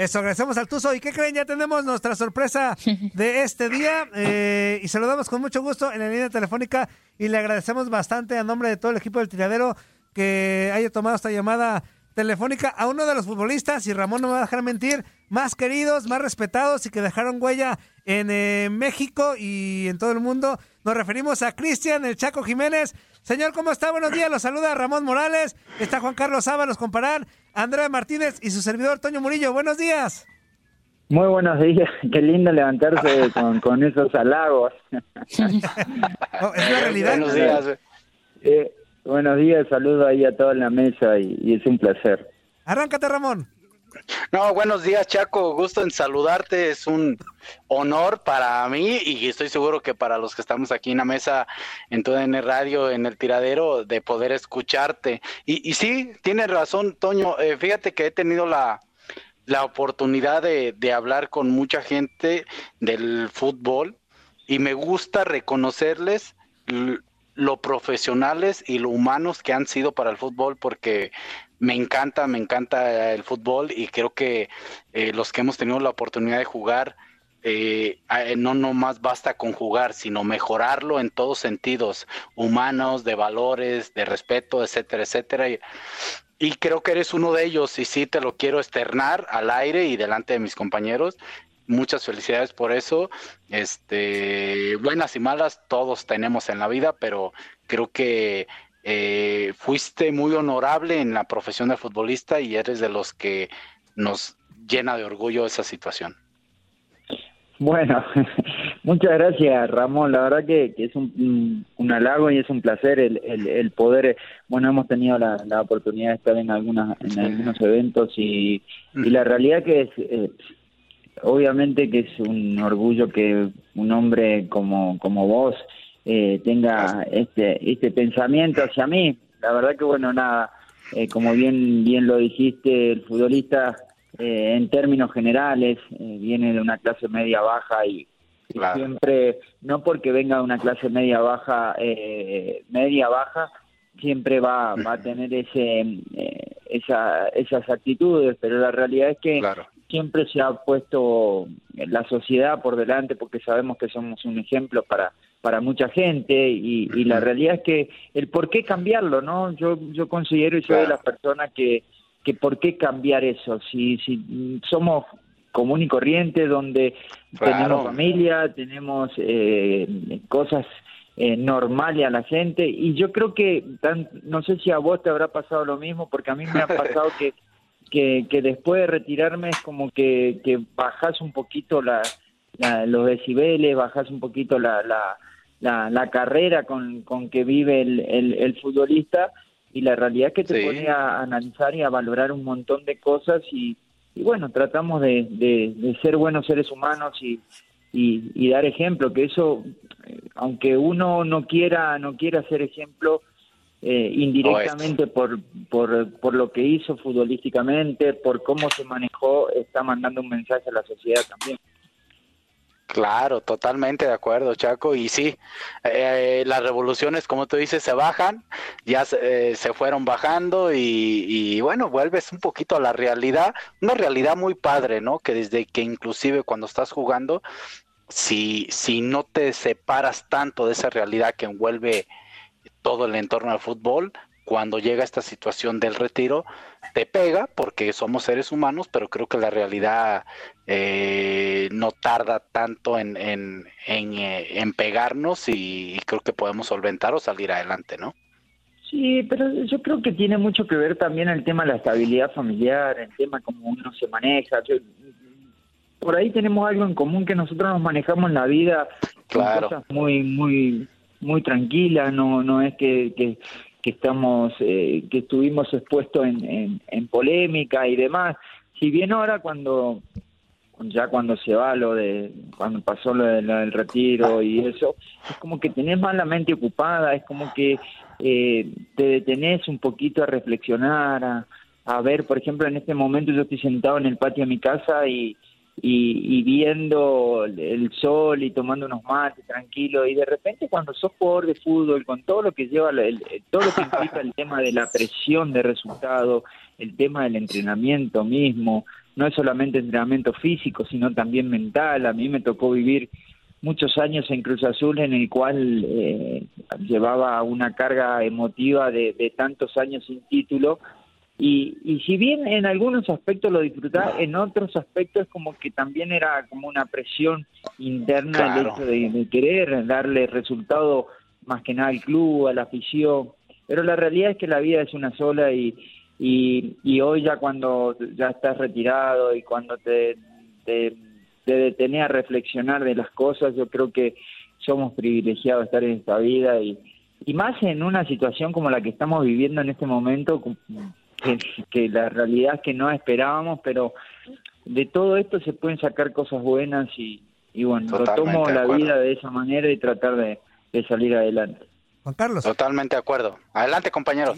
Eso, agradecemos al Tuzo. ¿Y qué creen? Ya tenemos nuestra sorpresa de este día eh, y saludamos con mucho gusto en la línea telefónica y le agradecemos bastante a nombre de todo el equipo del tiradero que haya tomado esta llamada telefónica a uno de los futbolistas, y Ramón no me va a dejar mentir, más queridos, más respetados y que dejaron huella en eh, México y en todo el mundo. Nos referimos a Cristian, el Chaco Jiménez. Señor, ¿cómo está? Buenos días. Los saluda Ramón Morales. Está Juan Carlos Ábalos Comparar, Andrea Martínez y su servidor Toño Murillo. Buenos días. Muy buenos días. Qué lindo levantarse con, esos halagos. Oh, es la realidad. Buenos días. Eh, buenos días. Saludo ahí a toda la mesa y es un placer. Arráncate, Ramón. No, buenos días, Chaco. Gusto en saludarte. Es un honor para mí y estoy seguro que para los que estamos aquí en la mesa, en el radio, en el tiradero, de poder escucharte. Y, y sí, tienes razón, Toño. Eh, fíjate que he tenido la, la oportunidad de, de hablar con mucha gente del fútbol y me gusta reconocerles lo profesionales y lo humanos que han sido para el fútbol porque me encanta, me encanta el fútbol y creo que eh, los que hemos tenido la oportunidad de jugar, eh, no nomás basta con jugar, sino mejorarlo en todos sentidos, humanos, de valores, de respeto, etcétera, etcétera. Y, y creo que eres uno de ellos y sí te lo quiero externar al aire y delante de mis compañeros. Muchas felicidades por eso. Este, buenas y malas todos tenemos en la vida, pero creo que eh, fuiste muy honorable en la profesión de futbolista y eres de los que nos llena de orgullo esa situación. Bueno, muchas gracias Ramón, la verdad que, es un, halago y es un placer el, poder, bueno, hemos tenido la, oportunidad de estar en, algunas, en algunos eventos y, la realidad que es, eh, obviamente que es un orgullo que un hombre como, como vos, eh, tenga este, este pensamiento hacia mí. La verdad que, bueno, nada, eh, como bien, bien lo dijiste, el futbolista eh, en términos generales viene de una clase media baja y, siempre, no porque venga de una clase media baja, media baja, siempre va, va a tener ese, esa, esas actitudes, pero la realidad es que siempre se ha puesto la sociedad por delante porque sabemos que somos un ejemplo para para mucha gente y, la realidad es que el por qué cambiarlo, ¿no? Yo, yo considero y soy de las personas que, que por qué cambiar eso, si, si somos común y corriente, donde tenemos familia, tenemos eh, cosas eh, normales a la gente. Y yo creo que, no sé si a vos te habrá pasado lo mismo, porque a mí me ha pasado que, que, que después de retirarme es como que, que bajas un poquito la, los decibeles, bajas un poquito la, la la, la carrera con, con, que vive el, el, futbolista y la realidad es que te pone a analizar y a valorar un montón de cosas y, y bueno, tratamos de, de, ser buenos seres humanos y, y, dar ejemplo, que eso, eh, aunque uno no quiera, no quiera ser ejemplo, eh, indirectamente por, por, por lo que hizo futbolísticamente, por cómo se manejó, está mandando un mensaje a la sociedad también. Claro, totalmente de acuerdo, Chaco. Y sí, eh, las revoluciones, como tú dices, se bajan, ya se, eh, fueron bajando y, bueno, vuelves un poquito a la realidad, una realidad muy padre, ¿no? Que desde que inclusive cuando estás jugando, si, si no te separas tanto de esa realidad que envuelve todo el entorno del fútbol, cuando llega esta situación del retiro, te pega porque somos seres humanos, pero creo que la realidad eh, no tarda tanto en, en, eh, pegarnos y, creo que podemos solventar o salir adelante, ¿no? Sí, pero yo creo que tiene mucho que ver también el tema de la estabilidad familiar, el tema cómo uno se maneja. por ahí tenemos algo en común que nosotros nos manejamos en la vida claro. cosas muy, muy, muy tranquilas, no, no es que, que que estamos eh, que estuvimos expuestos en, en, polémica y demás. Si bien ahora cuando ya cuando se va lo de cuando pasó lo, del retiro y eso es como que tenés más la mente ocupada es como que eh, te detenés un poquito a reflexionar a, a ver por ejemplo en este momento yo estoy sentado en el patio de mi casa y y, viendo el sol y tomando unos mates tranquilo y de repente cuando sos jugador de fútbol con todo lo que lleva el, todo lo que implica el tema de la presión de resultado el tema del entrenamiento mismo no es solamente entrenamiento físico, sino también mental. A mí me tocó vivir muchos años en Cruz Azul en el cual eh, llevaba una carga emotiva de tantos años sin título y, y si bien en algunos aspectos lo disfrutaba, en otros aspectos como que también era como una presión interna el hecho de, querer darle resultado más que nada al club, a la afición. Pero la realidad es que la vida es una sola y, y, y hoy ya cuando ya estás retirado y cuando te, te, te detenés a reflexionar de las cosas, yo creo que somos privilegiados de estar en esta vida y, y más en una situación como la que estamos viviendo en este momento, que, la realidad es que no esperábamos, pero de todo esto se pueden sacar cosas buenas y, y bueno, lo tomo la vida de esa manera y tratar de, salir adelante. Juan Carlos. Totalmente de acuerdo. Adelante, compañero.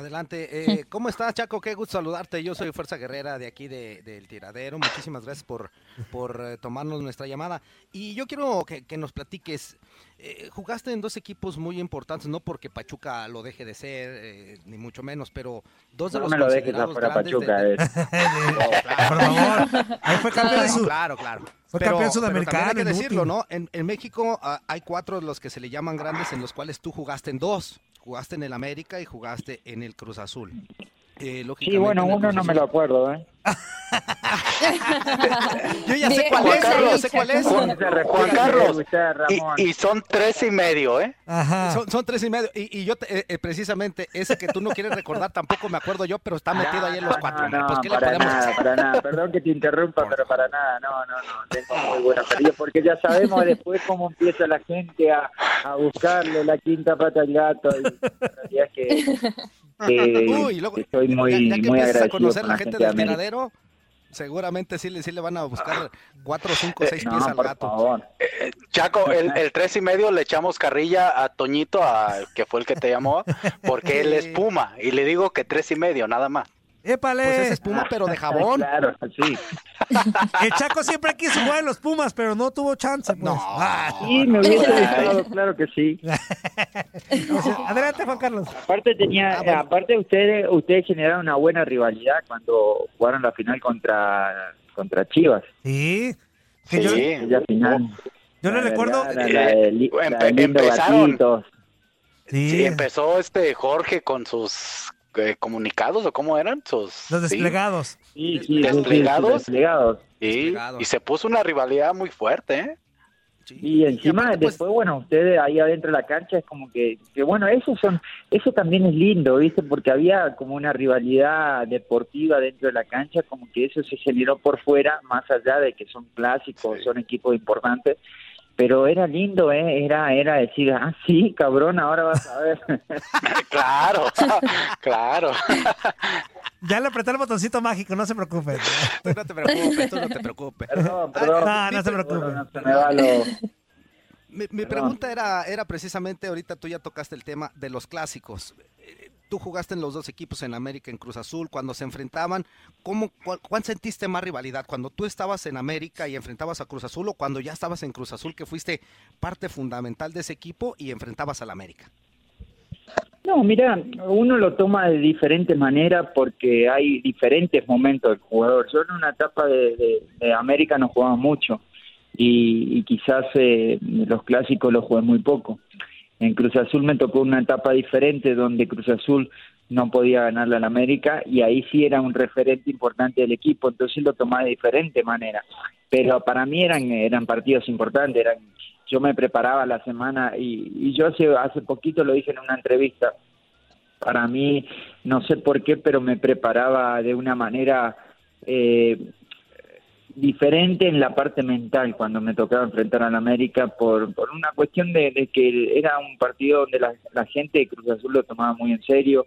Adelante. Eh, ¿Cómo estás, Chaco? Qué gusto saludarte. Yo soy Fuerza Guerrera de aquí del Tiradero. Muchísimas gracias por, por eh, tomarnos nuestra llamada. Y yo quiero que, que nos platiques eh, jugaste en dos equipos muy importantes, no porque Pachuca lo deje de ser, eh, ni mucho menos, pero dos de los me lo dejes afuera Pachuca. Eh. Por favor, ahí fue campeón su... Claro, claro. Fue campeón sudamericano. hay que decirlo, ¿no? En, en México ah, hay cuatro de los que se le llaman grandes, en los cuales tú jugaste en dos. Jugaste en el América y jugaste en el Cruz Azul. Eh, sí, bueno, uno no me lo acuerdo, ¿eh? yo ya sé cuál es, yo sé cuál es. Juan, Carlos, y, son tres y medio, ¿eh? Son, tres y medio. Y, yo, eh, eh, precisamente, ese que tú no quieres recordar, tampoco me acuerdo yo, pero está metido ahí en los cuatro. No, pues, ¿qué para le podemos nada, para nada. Perdón que te interrumpa, pero para nada. No, no, no. Tengo muy buena experiencia, porque ya sabemos después cómo empieza la gente a, a buscarle la quinta pata al gato. Y la realidad es que Uy, luego, estoy muy, ya, que muy a conocer la gente del tiradero, seguramente sí le, sí le van a buscar cuatro, cinco, seis pies al gato. Eh, Chaco, el, el, tres y medio le echamos carrilla a Toñito, a, que fue el que te llamó, porque él es Puma, y le digo que tres y medio, nada más. ¡Épale! Pues es espuma, pero de jabón. claro, sí. El Chaco siempre quiso jugar en los Pumas, pero no tuvo chance. Pues. No. Sí, me hubiese gustado, claro que sí. Adelante, Juan Carlos. Aparte tenía, ah, aparte ustedes, ustedes generaron una buena rivalidad cuando jugaron la final contra contra Chivas. Sí. sí. Yo, la final. Yo no recuerdo. Eh, empezaron. Sí. empezó este Jorge con sus eh, comunicados o cómo eran sus los desplegados. Sí, sí, desplegados. desplegados. Y, y se puso una rivalidad muy fuerte ¿eh? y encima pues después bueno ustedes ahí adentro de la cancha es como que, que bueno eso son eso también es lindo viste porque había como una rivalidad deportiva dentro de la cancha como que eso se generó por fuera más allá de que son clásicos son equipos importantes pero era lindo, ¿eh? Era, era decir, ah, sí, cabrón, ahora vas a ver. claro, claro. Ya le apreté el botoncito mágico, no se preocupe. no te preocupes, tú no te preocupes. Perdón, perdón. No, no se preocupe. me va lo... Mi, mi pregunta era, era precisamente, ahorita tú ya tocaste el tema de los clásicos tú jugaste en los dos equipos en América, en Cruz Azul, cuando se enfrentaban, ¿cómo, cuál, sentiste más rivalidad? ¿Cuando tú estabas en América y enfrentabas a Cruz Azul o cuando ya estabas en Cruz Azul que fuiste parte fundamental de ese equipo y enfrentabas al América? No, mira, uno lo toma de diferente manera porque hay diferentes momentos del jugador. Yo en una etapa de, América no jugaba mucho y, quizás eh, los clásicos los jugué muy poco. En Cruz Azul me tocó una etapa diferente donde Cruz Azul no podía ganarle al América y ahí sí era un referente importante del equipo, entonces lo tomaba de diferente manera. Pero para mí eran, eran partidos importantes, eran, yo me preparaba la semana y, y yo hace, hace poquito lo dije en una entrevista, para mí, no sé por qué, pero me preparaba de una manera eh, diferente en la parte mental cuando me tocaba enfrentar al América por, por una cuestión de, que era un partido donde la, gente de Cruz Azul lo tomaba muy en serio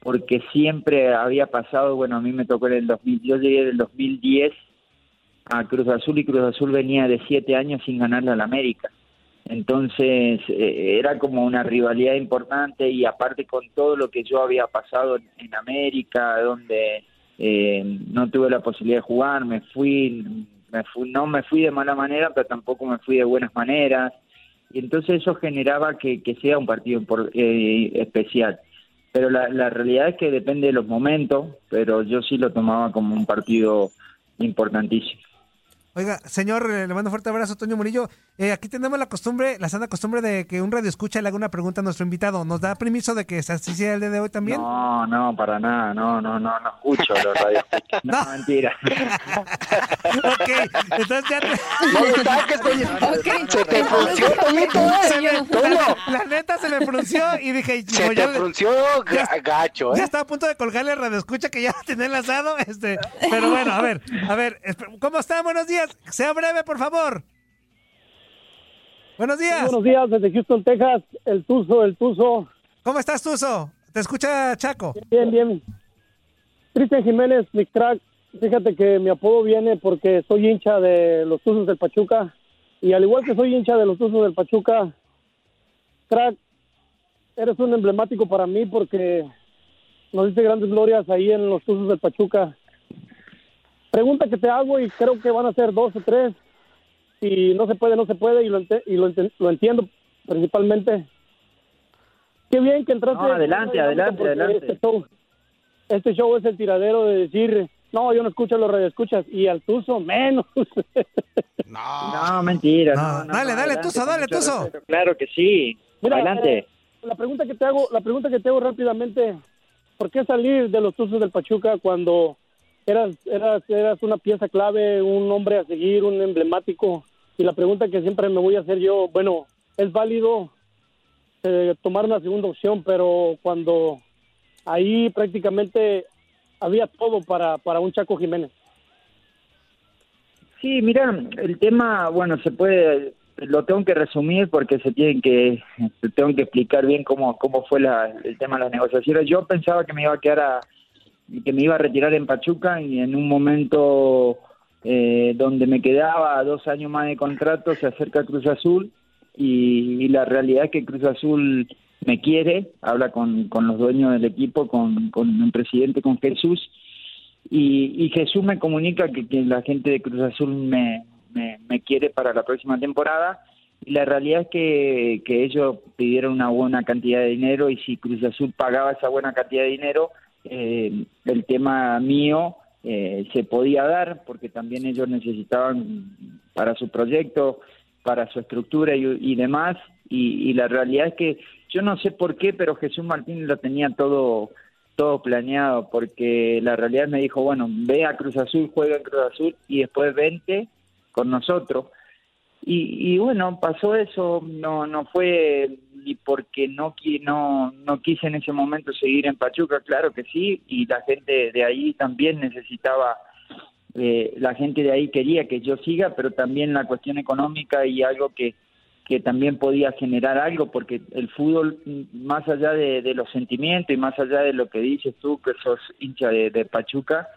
porque siempre había pasado, bueno, a mí me tocó en el 2000, yo llegué en el 2010 a Cruz Azul y Cruz Azul venía de siete años sin ganarle al América. Entonces eh, era como una rivalidad importante y aparte con todo lo que yo había pasado en América, donde eh, no tuve la posibilidad de jugar, me fui, me fui, no me fui de mala manera, pero tampoco me fui de buenas maneras, y entonces eso generaba que, sea un partido eh, especial. Pero la, la realidad es que depende de los momentos, pero yo sí lo tomaba como un partido importantísimo. Oiga, señor, eh, le mando un fuerte abrazo, Toño Murillo. Eh, aquí tenemos la costumbre, la sana costumbre de que un radio escucha le haga una pregunta a nuestro invitado. ¿Nos da permiso de que así sea el día de hoy también? No, no, para nada, no, no, no, no escucho los radios. No, No. mentira. ok, entonces ya te- le Toño. Se te frunció, eh. La, neta se me frunció y dije, Se no, te ya, le- frunció ga- gacho, ya ¿eh? estaba a punto de colgarle radio escucha que ya tenía enlazado, este, pero bueno, a ver, a ver, ¿cómo está? Buenos días, sea breve, por favor. Buenos días. Buenos días desde Houston, Texas. El Tuzo, el Tuzo. ¿Cómo estás, Tuzo? Te escucha Chaco. Bien, bien. Cristian Jiménez, mi crack. Fíjate que mi apodo viene porque soy hincha de los Tuzos del Pachuca. Y al igual que soy hincha de los Tuzos del Pachuca, crack, eres un emblemático para mí porque nos diste grandes glorias ahí en los Tuzos del Pachuca. Pregunta que te hago y creo que van a ser dos o tres. Si no se puede, no se puede y lo, ente- y lo, ente- lo entiendo principalmente. Qué bien que entraste. No, adelante, adelante, porque adelante. Este show, este show es el tiradero de decir, no, yo no escucho los radioescuchas y al Tuzo menos. No. No, mentira. No, No, no, dale, no, dale, adelante, Tuzo, dale, Tuzo. respeto. Claro que sí. Mira, adelante. eh, la pregunta que te hago, la pregunta que te hago rápidamente, ¿por qué salir de los Tuzos del Pachuca cuando eras, eras, eras una pieza clave, un hombre a seguir, un emblemático? Y la pregunta que siempre me voy a hacer yo, bueno, es válido eh, tomar una segunda opción, pero cuando ahí prácticamente había todo para, para un Chaco Jiménez. Sí, mira, el tema, bueno, se puede, lo tengo que resumir porque se tienen que, tengo que explicar bien cómo, cómo fue la, el tema de las negociaciones. Yo pensaba que me iba a quedar a, que me iba a retirar en Pachuca y en un momento eh, donde me quedaba dos años más de contrato se acerca Cruz Azul y, la realidad es que Cruz Azul me quiere, habla con, con los dueños del equipo, con, con el presidente, con Jesús y, y Jesús me comunica que, que la gente de Cruz Azul me, me, me quiere para la próxima temporada y la realidad es que, que ellos pidieron una buena cantidad de dinero y si Cruz Azul pagaba esa buena cantidad de dinero, eh, el tema mío eh, se podía dar porque también ellos necesitaban para su proyecto, para su estructura y, demás y, y la realidad es que yo no sé por qué, pero Jesús Martín lo tenía todo todo planeado, porque la realidad me dijo, bueno, ve a Cruz Azul, juega en Cruz Azul y después vente con nosotros. Y, y bueno, pasó eso, no no fue ni porque no, no, no quise en ese momento seguir en Pachuca, claro que sí, y la gente de ahí también necesitaba, eh, la gente de ahí quería que yo siga, pero también la cuestión económica y algo que, que también podía generar algo, porque el fútbol, mm, más allá de, los sentimientos y más allá de lo que dices tú, que sos hincha de, Pachuca,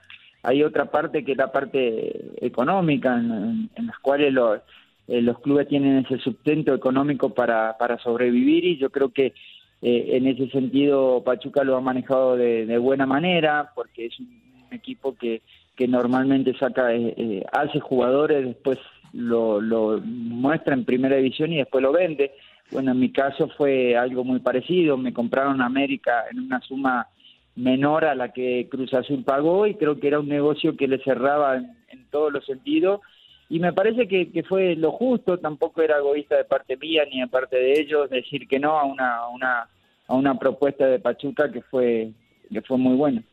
hay otra parte que es la parte económica, en- en las cuales los, eh, los clubes tienen ese sustento económico para, para sobrevivir y yo creo que eh, en ese sentido Pachuca lo ha manejado de, de buena manera, porque es un equipo que, que normalmente saca, eh, eh, hace jugadores, después lo, muestra en primera división y después lo vende. Bueno, en mi caso fue algo muy parecido, me compraron América en una suma menor a la que Cruz Azul pagó y creo que era un negocio que le cerraba en todos los sentidos y me parece que, que fue lo justo, tampoco era egoísta de parte mía ni de parte de ellos decir que no a una, a una, a una propuesta de Pachuca que fue, que fue muy buena.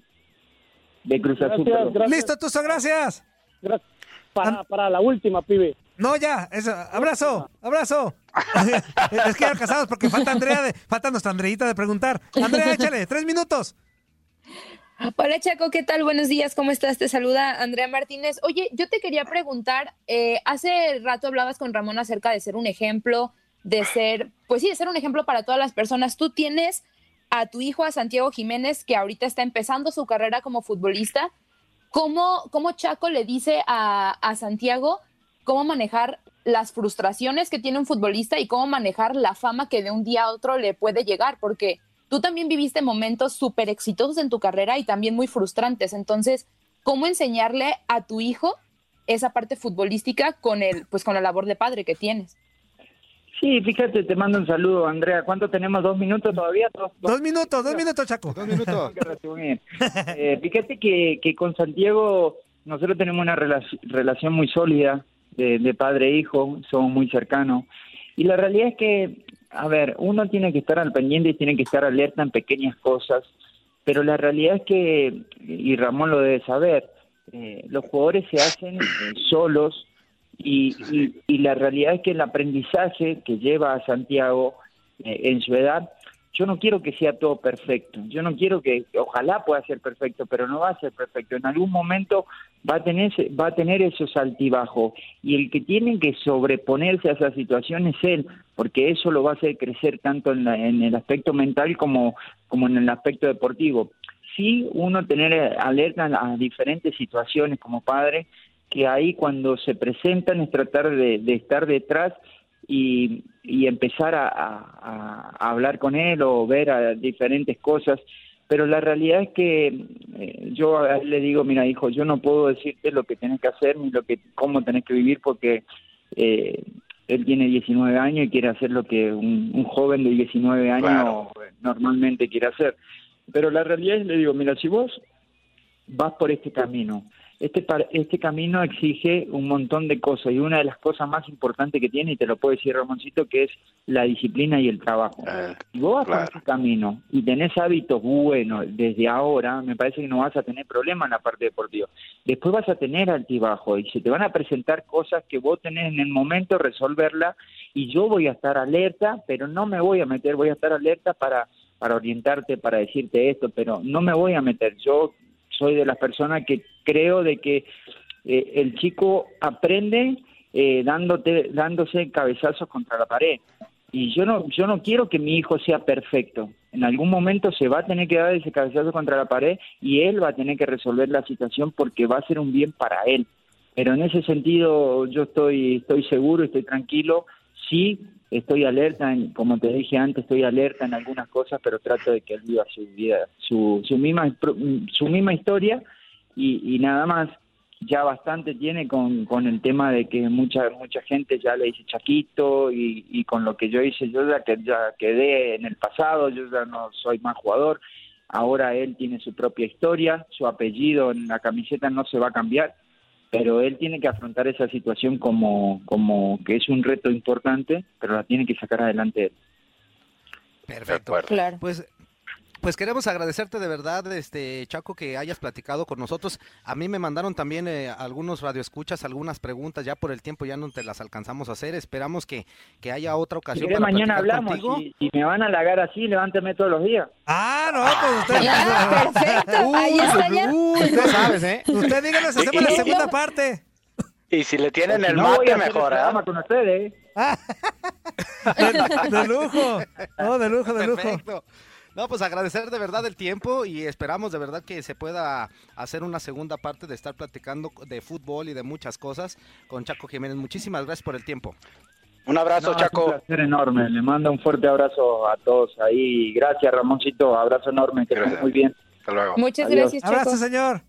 De Cruz Azul. Gracias, perdón. gracias. Listo, Tuzo, gracias. Gracias. Para, para la última, pibe. No, ya, eso, abrazo, abrazo. es que ya casados porque falta Andrea, de, falta nuestra Andreita de preguntar. Andrea, échale, tres minutos. Hola Chaco, ¿qué tal? Buenos días, ¿cómo estás? Te saluda Andrea Martínez. Oye, yo te quería preguntar, eh, hace rato hablabas con Ramón acerca de ser un ejemplo, de ser, pues sí, de ser un ejemplo para todas las personas. Tú tienes a tu hijo, a Santiago Jiménez, que ahorita está empezando su carrera como futbolista. ¿Cómo, cómo Chaco le dice a, a Santiago cómo manejar las frustraciones que tiene un futbolista y cómo manejar la fama que de un día a otro le puede llegar? Porque tú también viviste momentos súper exitosos en tu carrera y también muy frustrantes. Entonces, ¿cómo enseñarle a tu hijo esa parte futbolística con el, pues con la labor de padre que tienes? Sí, fíjate, te mando un saludo, Andrea. ¿Cuánto tenemos? ¿Dos minutos todavía? ¿Dos, dos? Dos minutos, dos minutos, Chaco. Dos minutos. Eh, fíjate que, que con Santiago nosotros tenemos una relac- relación muy sólida de, de padre e hijo, somos muy cercanos. Y la realidad es que, a ver, uno tiene que estar al pendiente y tiene que estar alerta en pequeñas cosas, pero la realidad es que, y Ramón lo debe saber, eh, los jugadores se hacen eh, solos y, y- y la realidad es que el aprendizaje que lleva a Santiago eh, en su edad, yo no quiero que sea todo perfecto, yo no quiero que, ojalá pueda ser perfecto, pero no va a ser perfecto, en algún momento va a tener, va a tener esos altibajos y el que tiene que sobreponerse a esa situación es él, porque eso lo va a hacer crecer tanto en, la- en el aspecto mental como, como en el aspecto deportivo. Sí, uno tener eh, alerta a diferentes situaciones como padre, que ahí cuando se presentan es tratar de, estar detrás y, empezar a, a- a hablar con él o ver a diferentes cosas. Pero la realidad es que eh, yo a él le digo, mira hijo, yo no puedo decirte lo que tenés que hacer ni lo que cómo tenés que vivir porque eh, él tiene 19 años y quiere hacer lo que un, un joven de 19 años Claro. normalmente quiere hacer. Pero la realidad es, le digo, mira, si vos vas por este camino. Este, este camino exige un montón de cosas y una de las cosas más importantes que tiene, y te lo puedo decir Ramoncito, que es la disciplina y el trabajo. Eh, Si vos vas Claro. por ese camino y tenés hábitos buenos desde ahora, me parece que no vas a tener problema en la parte deportiva. Después vas a tener altibajo y se te van a presentar cosas que vos tenés en el momento resolverla y yo voy a estar alerta, pero no me voy a meter, voy a estar alerta para, para orientarte, para decirte esto, pero no me voy a meter. Yo soy de las personas que creo de que eh, el chico aprende eh, dándote, dándose cabezazos contra la pared. Y yo no, yo no quiero que mi hijo sea perfecto. En algún momento se va a tener que dar ese cabezazo contra la pared y él va a tener que resolver la situación porque va a ser un bien para él. Pero en ese sentido yo estoy, estoy seguro, estoy tranquilo. Sí, estoy alerta, en, como te dije antes, estoy alerta en algunas cosas, pero trato de que él viva su vida, su, su misma, su misma historia y, y nada más. Ya bastante tiene con, el tema de que mucha mucha gente ya le dice Chaquito y, y con lo que yo hice, yo ya, que, ya quedé en el pasado, yo ya no soy más jugador, ahora él tiene su propia historia, su apellido en la camiseta no se va a cambiar, pero él tiene que afrontar esa situación como, como que es un reto importante, pero la tiene que sacar adelante él. Perfecto. Claro. Pues, pues queremos agradecerte de verdad, este Chaco, que hayas platicado con nosotros. A mí me mandaron también eh, algunos radioescuchas, algunas preguntas, ya por el tiempo ya no te las alcanzamos a hacer. Esperamos que, que haya otra Si ocasión querés, para mañana hablamos, si, si me van a halagar así, levánteme todos los días. Ah, no, pues usted, Ya, perfecto. Ahí está ya. Sabes, ¿eh? usted díganos, hacemos la segunda parte. Y si le tienen Si el no, mate, mejor, ¿ah? programa con ustedes. De, de lujo. No, de lujo, de lujo. Perfecto. No, pues agradecer de verdad el tiempo y esperamos de verdad que se pueda hacer una segunda parte de estar platicando de fútbol y de muchas cosas con Chaco Jiménez. Muchísimas gracias por el tiempo. Un abrazo, No, es Chaco. un placer enorme. Le mando un fuerte abrazo a todos ahí. Gracias, Ramoncito. Abrazo enorme. Que estés Gracias. muy bien. Hasta luego. Muchas Adiós. gracias, Chaco. Abrazo, señor.